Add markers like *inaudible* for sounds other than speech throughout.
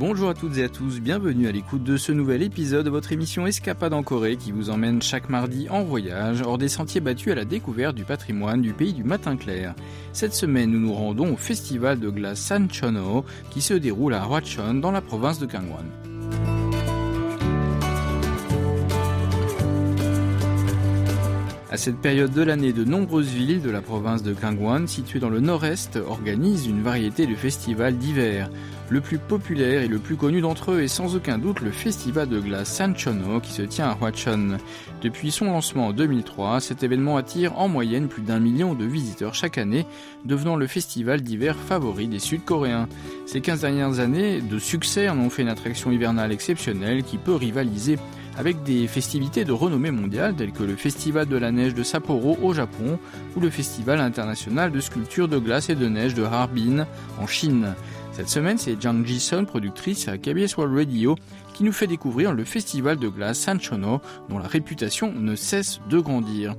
Bonjour à toutes et à tous, bienvenue à l'écoute de ce nouvel épisode de votre émission Escapade en Corée qui vous emmène chaque mardi en voyage hors des sentiers battus à la découverte du patrimoine du pays du matin clair. Cette semaine, nous nous rendons au festival de glace Sanchono qui se déroule à Hwachon dans la province de Gangwon. À cette période de l'année, de nombreuses villes de la province de Gangwon, situées dans le nord-est, organisent une variété de festivals d'hiver. Le plus populaire et le plus connu d'entre eux est sans aucun doute le festival de glace Sanchono qui se tient à Hwachon. Depuis son lancement en 2003, cet événement attire en moyenne plus d'un million de visiteurs chaque année, devenant le festival d'hiver favori des Sud-Coréens. Ces 15 dernières années de succès en ont fait une attraction hivernale exceptionnelle qui peut rivaliser avec des festivités de renommée mondiale telles que le Festival de la neige de Sapporo au Japon ou le Festival international de sculpture de glace et de neige de Harbin en Chine. Cette semaine, c'est Jang Ji-sun, productrice à KBS World Radio, qui nous fait découvrir le festival de glace Sanchono, dont la réputation ne cesse de grandir.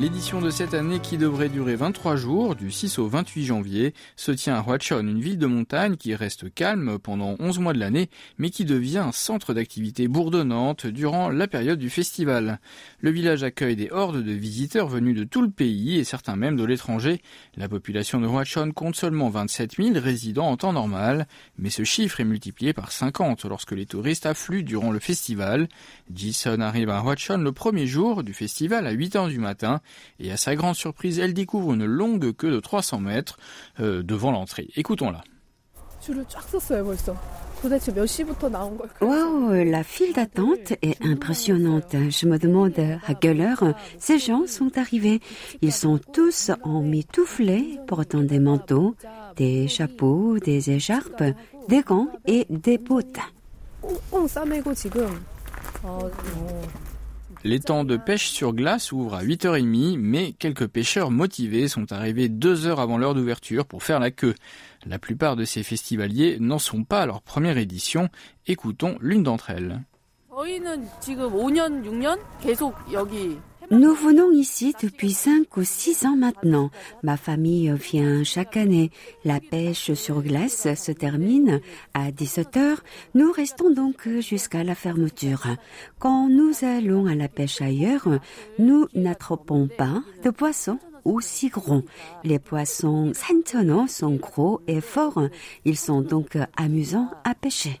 L'édition de cette année, qui devrait durer 23 jours, du 6 au 28 janvier, se tient à Hwachon, une ville de montagne qui reste calme pendant 11 mois de l'année, mais qui devient un centre d'activité bourdonnante durant la période du festival. Le village accueille des hordes de visiteurs venus de tout le pays et certains même de l'étranger. La population de Hwachon compte seulement 27 000 résidents en temps normal, mais ce chiffre est multiplié par 50 lorsque les touristes affluent durant le festival. Jison arrive à Hwachon le premier jour du festival à 8 heures du matin et à sa grande surprise, elle découvre une longue queue de 300 mètres euh, devant l'entrée. Écoutons-la. Wow, la file d'attente est impressionnante. Je me demande à quelle heure ces gens sont arrivés. Ils sont tous en mitouflés, portant des manteaux, des chapeaux, des écharpes, des gants et des bottes. L'étang de pêche sur glace ouvre à 8h30, mais quelques pêcheurs motivés sont arrivés deux heures avant l'heure d'ouverture pour faire la queue. La plupart de ces festivaliers n'en sont pas à leur première édition. Écoutons l'une d'entre elles. Nous venons ici depuis cinq ou six ans maintenant. Ma famille vient chaque année. La pêche sur glace se termine à 17 heures. Nous restons donc jusqu'à la fermeture. Quand nous allons à la pêche ailleurs, nous n'attrapons pas de poissons aussi gros. Les poissons santono sont gros et forts. Ils sont donc amusants à pêcher.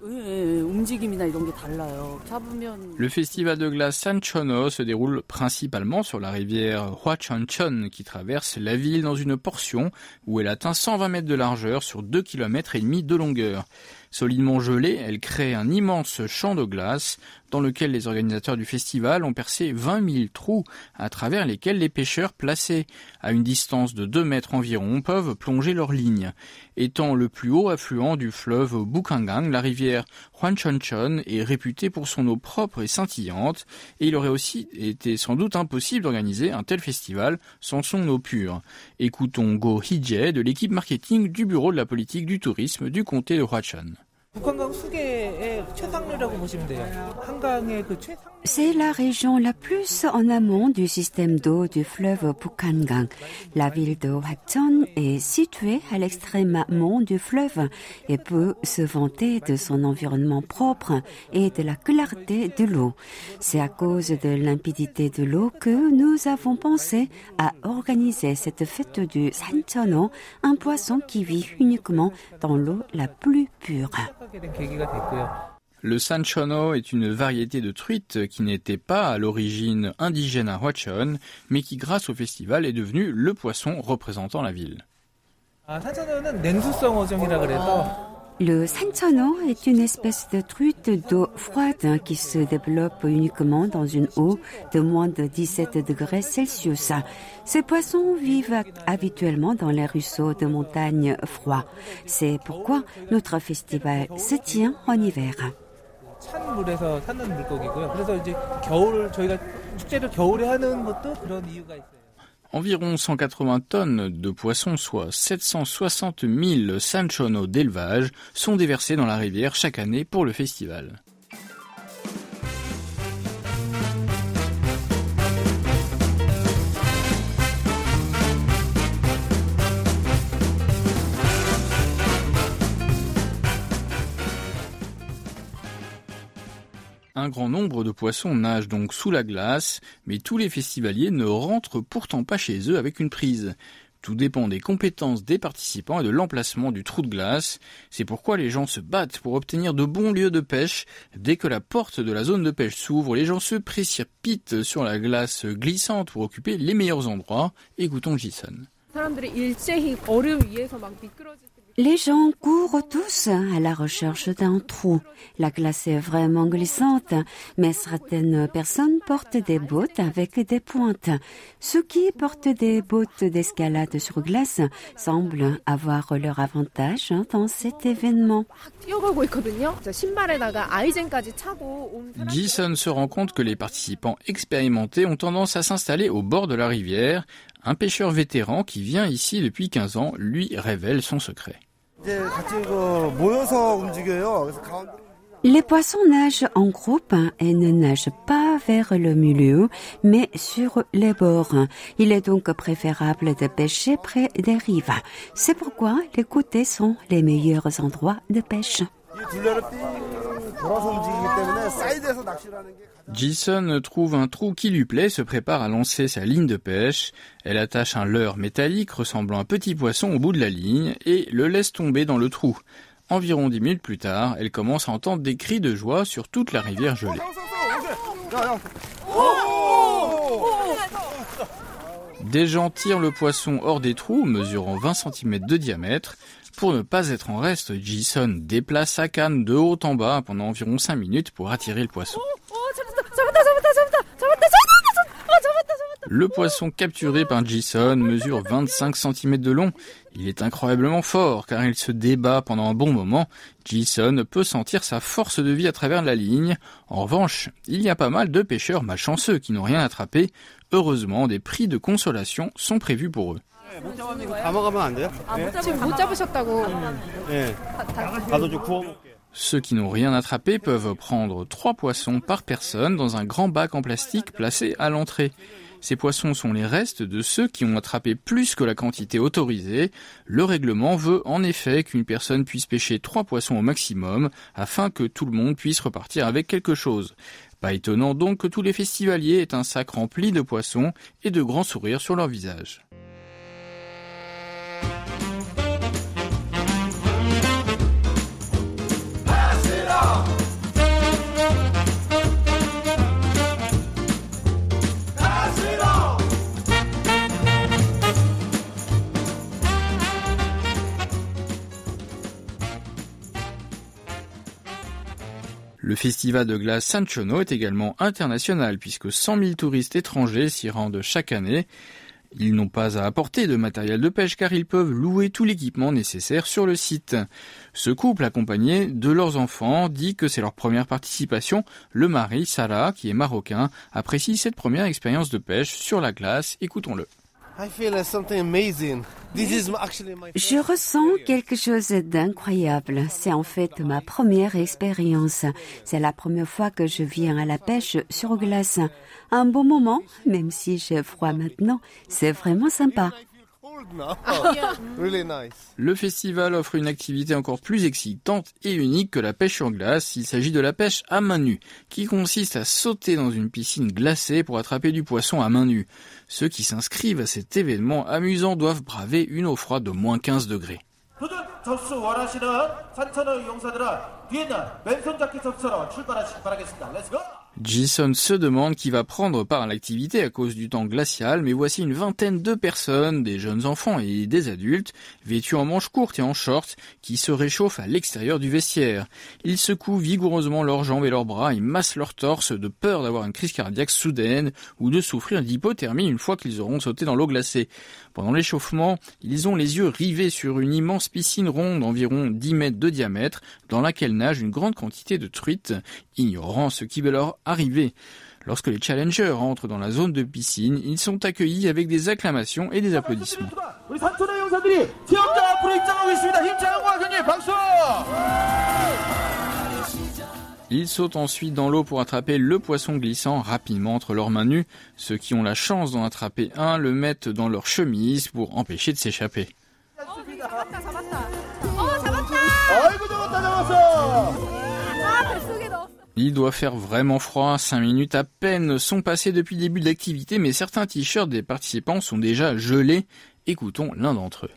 Le festival de glace Sanchono se déroule principalement sur la rivière Hwachonchon qui traverse la ville dans une portion où elle atteint 120 mètres de largeur sur 2 km et demi de longueur. Solidement gelée, elle crée un immense champ de glace dans lequel les organisateurs du festival ont percé 20 000 trous à travers lesquels les pêcheurs placés à une distance de 2 mètres environ peuvent plonger leur ligne. Étant le plus haut affluent du fleuve Bukangang, la rivière Hwanchonchon est réputée pour son eau propre et scintillante et il aurait aussi été sans doute impossible d'organiser un tel festival sans son eau pure. Écoutons Go Hee de l'équipe marketing du bureau de la politique du tourisme du comté de Hwachon. C'est la région la plus en amont du système d'eau du fleuve Bukhangang. La ville de Hwachon est située à l'extrême amont du fleuve et peut se vanter de son environnement propre et de la clarté de l'eau. C'est à cause de limpidité de l'eau que nous avons pensé à organiser cette fête du Sanchono, un poisson qui vit uniquement dans l'eau la plus pure. Le sanchono est une variété de truite qui n'était pas à l'origine indigène à Hwachon, mais qui grâce au festival est devenu le poisson représentant la ville. Le sanchono est une espèce de truite d'eau froide qui se développe uniquement dans une eau de moins de 17 degrés Celsius. Ces poissons vivent habituellement dans les ruisseaux de montagne froids. C'est pourquoi notre festival se tient en hiver. Environ 180 tonnes de poissons, soit 760 000 sanchono d'élevage, sont déversés dans la rivière chaque année pour le festival. Un grand nombre de poissons nagent donc sous la glace, mais tous les festivaliers ne rentrent pourtant pas chez eux avec une prise. Tout dépend des compétences des participants et de l'emplacement du trou de glace. C'est pourquoi les gens se battent pour obtenir de bons lieux de pêche. Dès que la porte de la zone de pêche s'ouvre, les gens se précipitent sur la glace glissante pour occuper les meilleurs endroits. Écoutons Jason. Les gens courent tous à la recherche d'un trou. La glace est vraiment glissante, mais certaines personnes portent des bottes avec des pointes. Ceux qui portent des bottes d'escalade sur glace semblent avoir leur avantage dans cet événement. Jason se rend compte que les participants expérimentés ont tendance à s'installer au bord de la rivière. Un pêcheur vétéran qui vient ici depuis 15 ans lui révèle son secret. Les poissons nagent en groupe et ne nagent pas vers le milieu, mais sur les bords. Il est donc préférable de pêcher près des rives. C'est pourquoi les côtés sont les meilleurs endroits de pêche. Jason trouve un trou qui lui plaît, se prépare à lancer sa ligne de pêche. Elle attache un leurre métallique ressemblant à un petit poisson au bout de la ligne et le laisse tomber dans le trou. Environ dix minutes plus tard, elle commence à entendre des cris de joie sur toute la rivière gelée. Des gens tirent le poisson hors des trous, mesurant 20 cm de diamètre. Pour ne pas être en reste, Jason déplace sa canne de haut en bas pendant environ 5 minutes pour attirer le poisson. Le poisson capturé par Jason mesure 25 cm de long. Il est incroyablement fort car il se débat pendant un bon moment. Jason peut sentir sa force de vie à travers la ligne. En revanche, il y a pas mal de pêcheurs malchanceux qui n'ont rien attrapé. Heureusement, des prix de consolation sont prévus pour eux. Ceux qui n'ont rien attrapé peuvent prendre trois poissons par personne dans un grand bac en plastique placé à l'entrée. Ces poissons sont les restes de ceux qui ont attrapé plus que la quantité autorisée. Le règlement veut en effet qu'une personne puisse pêcher trois poissons au maximum afin que tout le monde puisse repartir avec quelque chose. Pas étonnant donc que tous les festivaliers aient un sac rempli de poissons et de grands sourires sur leur visage. Le festival de glace San Chono est également international puisque 100 000 touristes étrangers s'y rendent chaque année. Ils n'ont pas à apporter de matériel de pêche car ils peuvent louer tout l'équipement nécessaire sur le site. Ce couple accompagné de leurs enfants dit que c'est leur première participation. Le mari, Sarah, qui est marocain, apprécie cette première expérience de pêche sur la glace. Écoutons-le. Je ressens quelque chose d'incroyable. C'est en fait ma première expérience. C'est la première fois que je viens à la pêche sur glace. Un bon moment, même si j'ai froid maintenant, c'est vraiment sympa. *laughs* Le festival offre une activité encore plus excitante et unique que la pêche sur glace. Il s'agit de la pêche à main nue, qui consiste à sauter dans une piscine glacée pour attraper du poisson à main nue. Ceux qui s'inscrivent à cet événement amusant doivent braver une eau froide de moins 15 degrés. Jason se demande qui va prendre part à l'activité à cause du temps glacial, mais voici une vingtaine de personnes, des jeunes enfants et des adultes, vêtus en manches courtes et en shorts, qui se réchauffent à l'extérieur du vestiaire. Ils secouent vigoureusement leurs jambes et leurs bras et massent leur torse de peur d'avoir une crise cardiaque soudaine ou de souffrir d'hypothermie une fois qu'ils auront sauté dans l'eau glacée. Pendant l'échauffement, ils ont les yeux rivés sur une immense piscine ronde d'environ 10 mètres de diamètre dans laquelle nage une grande quantité de truites, ignorant ce qui leur arriver. Lorsque les challengers entrent dans la zone de piscine, ils sont accueillis avec des acclamations et des applaudissements. Ils sautent ensuite dans l'eau pour attraper le poisson glissant rapidement entre leurs mains nues. Ceux qui ont la chance d'en attraper un le mettent dans leur chemise pour empêcher de s'échapper. Il doit faire vraiment froid, 5 minutes à peine sont passées depuis le début de l'activité, mais certains t-shirts des participants sont déjà gelés. Écoutons l'un d'entre eux.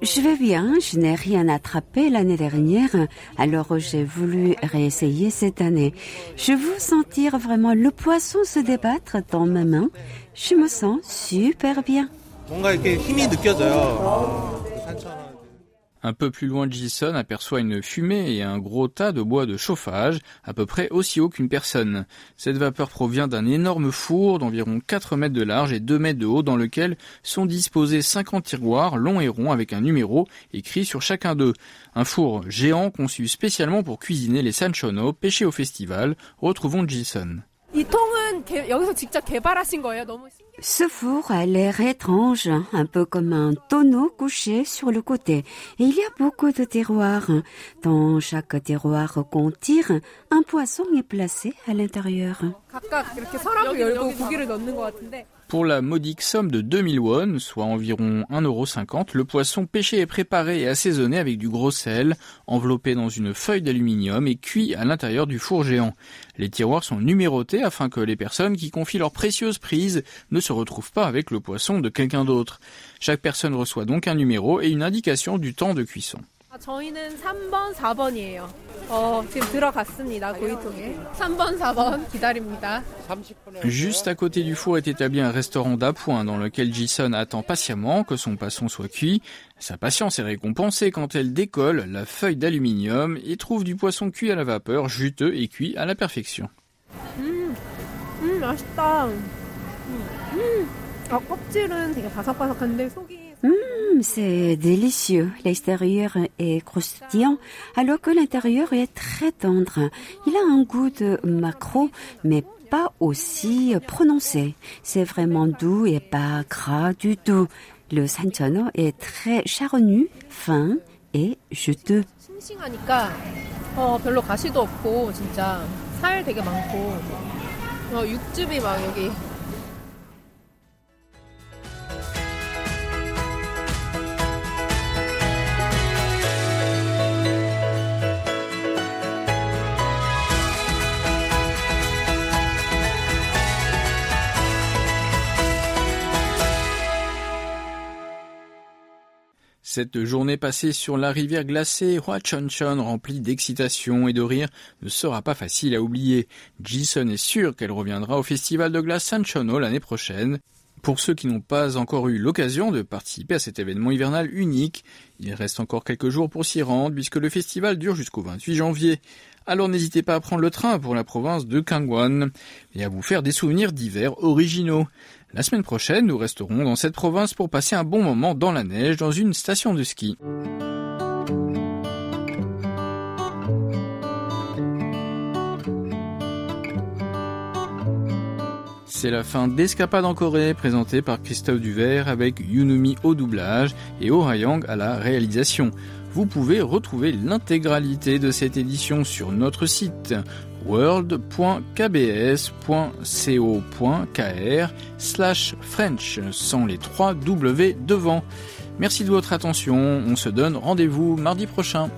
Je vais bien, je n'ai rien attrapé l'année dernière, alors j'ai voulu réessayer cette année. Je veux sentir vraiment le poisson se débattre dans ma main. Je me sens super bien. Un peu plus loin, Jason aperçoit une fumée et un gros tas de bois de chauffage, à peu près aussi haut qu'une personne. Cette vapeur provient d'un énorme four d'environ 4 mètres de large et 2 mètres de haut dans lequel sont disposés 50 tiroirs longs et ronds avec un numéro écrit sur chacun d'eux. Un four géant conçu spécialement pour cuisiner les sanchono pêchés au festival. Retrouvons Jason. Ce four a l'air étrange, un peu comme un tonneau couché sur le côté. Et il y a beaucoup de terroirs. Dans chaque terroir qu'on tire, un poisson est placé à l'intérieur. Pour la modique somme de 2000 won, soit environ 1,50€, le poisson pêché est préparé et assaisonné avec du gros sel, enveloppé dans une feuille d'aluminium et cuit à l'intérieur du four géant. Les tiroirs sont numérotés afin que les personnes qui confient leur précieuse prise ne se retrouvent pas avec le poisson de quelqu'un d'autre. Chaque personne reçoit donc un numéro et une indication du temps de cuisson. Juste à côté du four est établi un restaurant d'appoint dans lequel Jason attend patiemment que son poisson soit cuit. Sa patience est récompensée quand elle décolle la feuille d'aluminium et trouve du poisson cuit à la vapeur, juteux et cuit à la perfection. Hum, c'est délicieux. L'extérieur est croustillant, alors que l'intérieur est très tendre. Il a un goût de macro, mais pas aussi prononcé. C'est vraiment doux et pas gras du tout. Le sanchono est très charnu, fin et juteux. Cette journée passée sur la rivière glacée Huachonchon remplie d'excitation et de rire ne sera pas facile à oublier. Jason est sûr qu'elle reviendra au festival de glace Sanchono l'année prochaine. Pour ceux qui n'ont pas encore eu l'occasion de participer à cet événement hivernal unique, il reste encore quelques jours pour s'y rendre puisque le festival dure jusqu'au 28 janvier. Alors n'hésitez pas à prendre le train pour la province de Kangwon et à vous faire des souvenirs d'hiver originaux. La semaine prochaine, nous resterons dans cette province pour passer un bon moment dans la neige dans une station de ski. C'est la fin d'Escapade en Corée, présentée par Christophe Duvert avec Yunumi au doublage et Oh Hayang à la réalisation. Vous pouvez retrouver l'intégralité de cette édition sur notre site world.kbs.co.kr slash French sans les trois W devant. Merci de votre attention, on se donne rendez-vous mardi prochain.